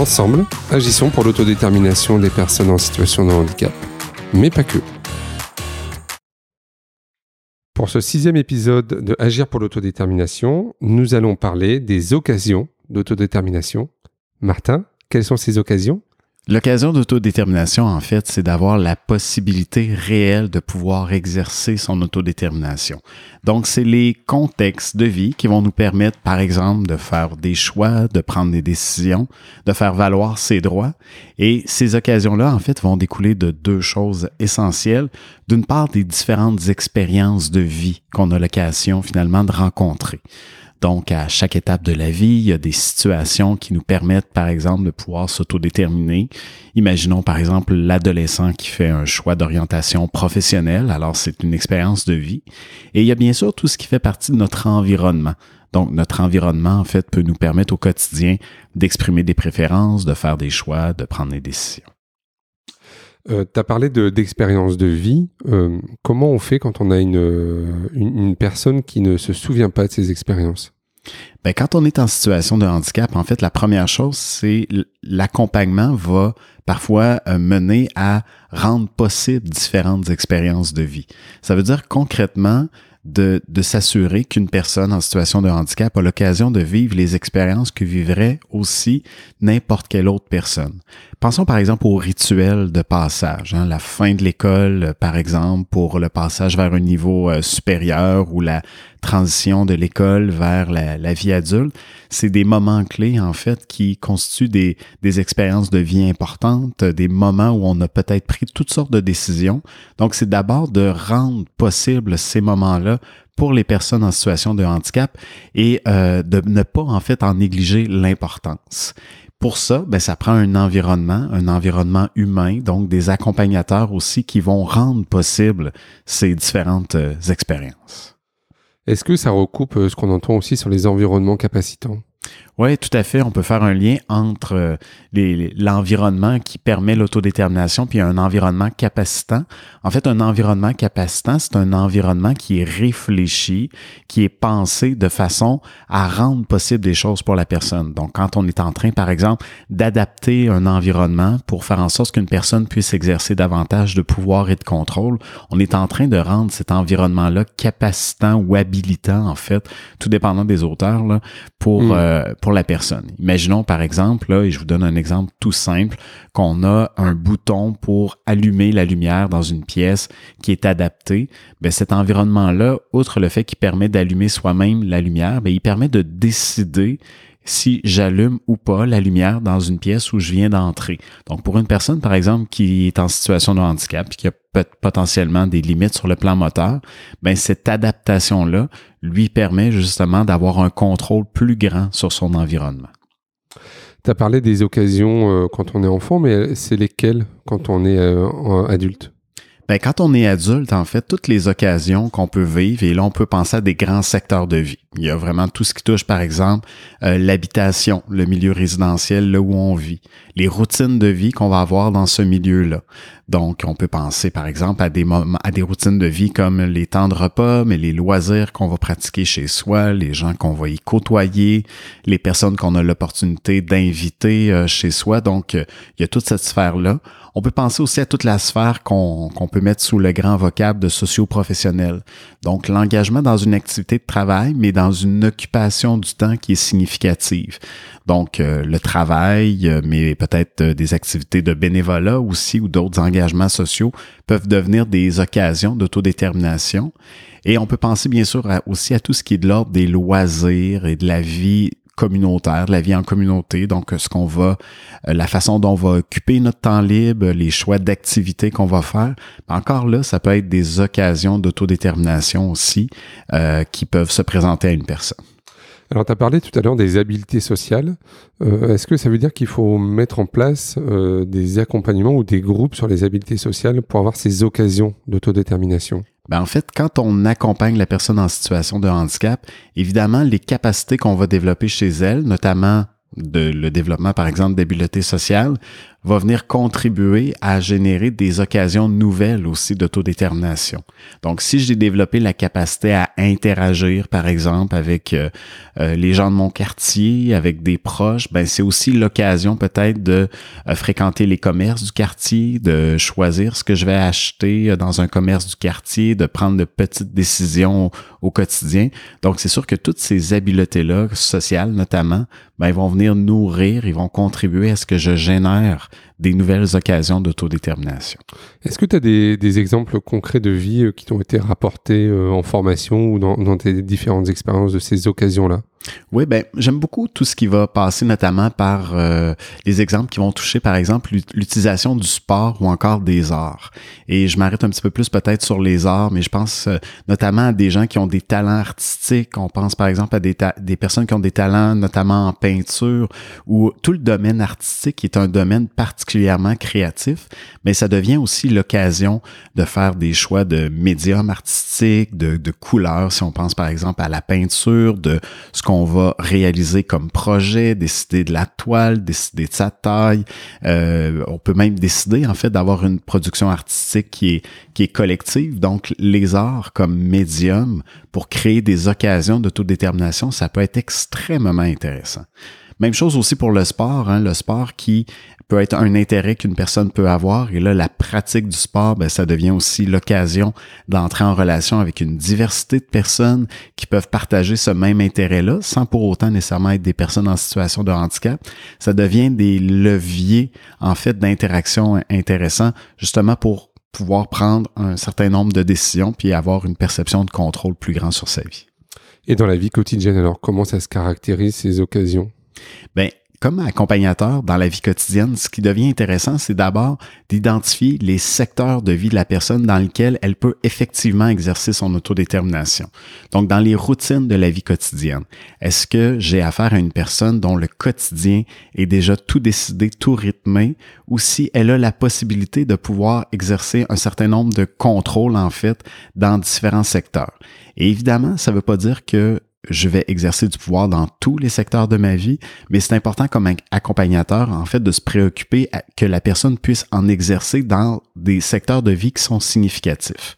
Ensemble, agissons pour l'autodétermination des personnes en situation de handicap, mais pas que. Pour ce sixième épisode de Agir pour l'autodétermination, nous allons parler des occasions d'autodétermination. Martin, quelles sont ces occasions? L'occasion d'autodétermination, en fait, c'est d'avoir la possibilité réelle de pouvoir exercer son autodétermination. Donc, c'est les contextes de vie qui vont nous permettre, par exemple, de faire des choix, de prendre des décisions, de faire valoir ses droits. Et ces occasions-là, en fait, vont découler de deux choses essentielles. D'une part, des différentes expériences de vie qu'on a l'occasion, finalement, de rencontrer. Donc, à chaque étape de la vie, il y a des situations qui nous permettent, par exemple, de pouvoir s'autodéterminer. Imaginons, par exemple, l'adolescent qui fait un choix d'orientation professionnelle. Alors, c'est une expérience de vie. Et il y a bien sûr tout ce qui fait partie de notre environnement. Donc, notre environnement, en fait, peut nous permettre au quotidien d'exprimer des préférences, de faire des choix, de prendre des décisions. Euh, tu as parlé d'expérience de, vie. Euh, comment on fait quand on a une, une, personne qui ne se souvient pas de ses expériences? Ben, quand on est en situation de handicap, en fait, la première chose, c'est l'accompagnement va parfois euh, mener à rendre possible différentes expériences de vie. Ça veut dire concrètement, de s'assurer qu'une personne en situation de handicap a l'occasion de vivre les expériences que vivrait aussi n'importe quelle autre personne. Pensons par exemple au rituel de passage, hein, la fin de l'école par exemple pour le passage vers un niveau euh, supérieur ou la transition de l'école vers la, la, vie adulte. C'est des moments clés en fait qui constituent des, des expériences de vie importantes, des moments où on a peut-être pris toutes sortes de décisions. Donc c'est d'abord de rendre possible ces moments-là pour les personnes en situation de handicap et euh, de ne pas en fait en négliger l'importance. Pour ça, ben, ça prend un environnement, un environnement humain, donc des accompagnateurs aussi qui vont rendre possible ces différentes euh, expériences. Est-ce que ça recoupe euh, ce qu'on entend aussi sur les environnements capacitants? Oui, tout à fait. On peut faire un lien entre euh, l'environnement qui permet l'autodétermination puis un environnement capacitant. En fait, un environnement capacitant, c'est un environnement qui est réfléchi, qui est pensé de façon à rendre possible des choses pour la personne. Donc, quand on est en train, par exemple, d'adapter un environnement pour faire en sorte qu'une personne puisse exercer davantage de pouvoir et de contrôle, on est en train de rendre cet environnement-là capacitant ou habilitant, en fait, tout dépendant des auteurs, là, pour, mm. euh, pour la personne. Imaginons par exemple, là, et je vous donne un exemple tout simple, qu'on a un bouton pour allumer la lumière dans une pièce qui est adapté. Bien, cet environnement-là, outre le fait qu'il permet d'allumer soi-même la lumière, bien, il permet de décider si j'allume ou pas la lumière dans une pièce où je viens d'entrer. Donc, pour une personne, par exemple, qui est en situation de handicap, qui a potentiellement des limites sur le plan moteur, ben cette adaptation-là lui permet justement d'avoir un contrôle plus grand sur son environnement. Tu as parlé des occasions euh, quand on est enfant, mais c'est lesquelles quand on est euh, adulte? Ben, quand on est adulte, en fait, toutes les occasions qu'on peut vivre, et là, on peut penser à des grands secteurs de vie. Il y a vraiment tout ce qui touche, par exemple, euh, l'habitation, le milieu résidentiel, là où on vit, les routines de vie qu'on va avoir dans ce milieu-là. Donc, on peut penser, par exemple, à des, routines de vie comme les temps de repas, mais les loisirs qu'on va pratiquer chez soi, les gens qu'on va y côtoyer, les personnes qu'on a l'opportunité d'inviter euh, chez soi. Donc, euh, il y a toute cette sphère-là. On peut penser aussi à toute la sphère qu'on peut mettre sous le grand vocable de socio-professionnel. Donc, l'engagement dans une activité de travail, mais dans une occupation du temps qui est significative. Donc, euh, le travail, euh, mais peut-être euh, des activités de bénévolat aussi ou d'autres engagements sociaux peuvent devenir des occasions d'autodétermination. Et on peut penser bien sûr aussi à tout ce qui est de l'ordre des loisirs et de la vie communautaire, de la vie en communauté, donc ce qu'on va, la façon dont on va occuper notre temps libre, les choix d'activités qu'on va faire. Encore là, ça peut être des occasions d'autodétermination aussi qui peuvent se présenter à une personne. Alors, tu as parlé tout à l'heure des habiletés sociales. Euh, est-ce que ça veut dire qu'il faut mettre en place euh, des accompagnements ou des groupes sur les habiletés sociales pour avoir ces occasions d'autodétermination? Ben en fait, quand on accompagne la personne en situation de handicap, évidemment, les capacités qu'on va développer chez elle, notamment de le développement, par exemple, d'habileté sociale, va venir contribuer à générer des occasions nouvelles aussi d'autodétermination. Donc, si j'ai développé la capacité à interagir, par exemple, avec euh, euh, les gens de mon quartier, avec des proches, ben c'est aussi l'occasion peut-être de euh, fréquenter les commerces du quartier, de choisir ce que je vais acheter dans un commerce du quartier, de prendre de petites décisions au, quotidien. Donc, c'est sûr que toutes ces habiletés-là, sociales notamment, ben, ils vont venir nourrir, ils vont contribuer à ce que je génère des nouvelles occasions d'autodétermination. Est-ce que tu as des, exemples concrets de vie euh, qui t'ont été rapportés euh, en formation ou dans, dans tes différentes expériences de ces occasions-là? Oui, ben j'aime beaucoup tout ce qui va passer notamment par euh, les exemples qui vont toucher par exemple l'utilisation du sport ou encore des arts. Et je m'arrête un petit peu plus peut-être sur les arts, mais je pense euh, notamment à des gens qui ont des talents artistiques. On pense par exemple à des, des personnes qui ont des talents notamment en peinture ou tout le domaine artistique est un domaine particulièrement créatif, mais ça devient aussi l'occasion de faire des choix de médiums artistiques, de, de couleurs, si on pense par exemple à la peinture, de ce qu'on va réaliser comme projet, décider de la toile, décider de sa taille. Euh, on peut même décider en fait d'avoir une production artistique qui est qui est collective. Donc les arts comme médium pour créer des occasions d'autodétermination, ça peut être extrêmement intéressant. Même chose aussi pour le sport, hein, le sport qui peut être un intérêt qu'une personne peut avoir. Et là, la pratique du sport, ben, ça devient aussi l'occasion d'entrer en relation avec une diversité de personnes qui peuvent partager ce même intérêt-là, sans pour autant nécessairement être des personnes en situation de handicap. Ça devient des leviers, en fait, d'interaction intéressants, justement pour pouvoir prendre un certain nombre de décisions puis avoir une perception de contrôle plus grand sur sa vie. Et dans la vie quotidienne, alors, comment ça se caractérise ces occasions? Ben, comme accompagnateur dans la vie quotidienne, ce qui devient intéressant, c'est d'abord d'identifier les secteurs de vie de la personne dans lesquels elle peut effectivement exercer son autodétermination. Donc, dans les routines de la vie quotidienne, est-ce que j'ai affaire à une personne dont le quotidien est déjà tout décidé, tout rythmé, ou si elle a la possibilité de pouvoir exercer un certain nombre de contrôles, en fait, dans différents secteurs? Et évidemment, ça ne veut pas dire que je vais exercer du pouvoir dans tous les secteurs de ma vie, mais c'est important comme accompagnateur, en fait, de se préoccuper que la personne puisse en exercer dans des secteurs de vie qui sont significatifs.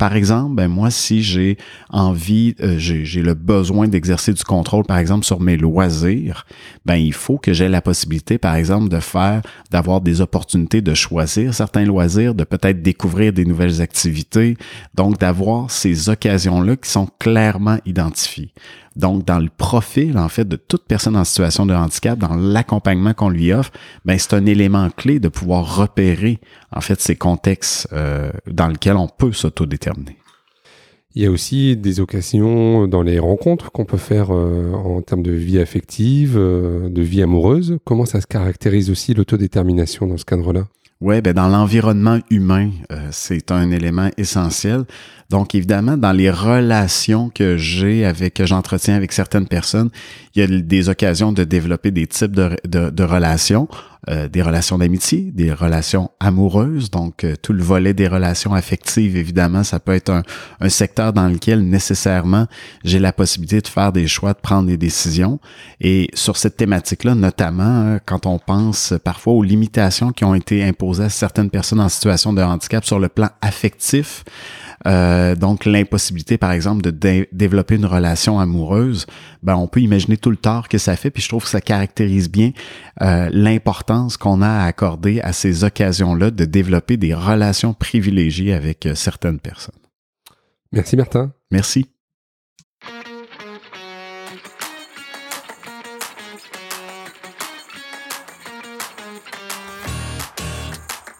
Par exemple, ben moi, si j'ai envie, euh, j'ai le besoin d'exercer du contrôle, par exemple, sur mes loisirs, ben il faut que j'ai la possibilité, par exemple, de faire, d'avoir des opportunités de choisir certains loisirs, de peut-être découvrir des nouvelles activités, donc d'avoir ces occasions-là qui sont clairement identifiées. Donc, dans le profil, en fait, de toute personne en situation de handicap, dans l'accompagnement qu'on lui offre, ben, c'est un élément clé de pouvoir repérer, en fait, ces contextes euh, dans lesquels on peut s'autodéterminer. Il y a aussi des occasions dans les rencontres qu'on peut faire euh, en termes de vie affective, euh, de vie amoureuse. Comment ça se caractérise aussi l'autodétermination dans ce cadre-là? Oui, ben dans l'environnement humain, euh, c'est un élément essentiel. Donc, évidemment, dans les relations que j'ai avec, que j'entretiens avec certaines personnes, il y a des occasions de développer des types de, relations, euh, des relations d'amitié, des relations amoureuses. Donc, euh, tout le volet des relations affectives, évidemment, ça peut être un, secteur dans lequel nécessairement j'ai la possibilité de faire des choix, de prendre des décisions. Et sur cette thématique-là, notamment, hein, quand on pense parfois aux limitations qui ont été imposées à certaines personnes en situation de handicap sur le plan affectif, euh, donc l'impossibilité, par exemple, de développer une relation amoureuse, ben on peut imaginer tout le tort que ça fait. Puis je trouve que ça caractérise bien euh, l'importance qu'on a à accorder à ces occasions-là de développer des relations privilégiées avec euh, certaines personnes. Merci Martin. Merci.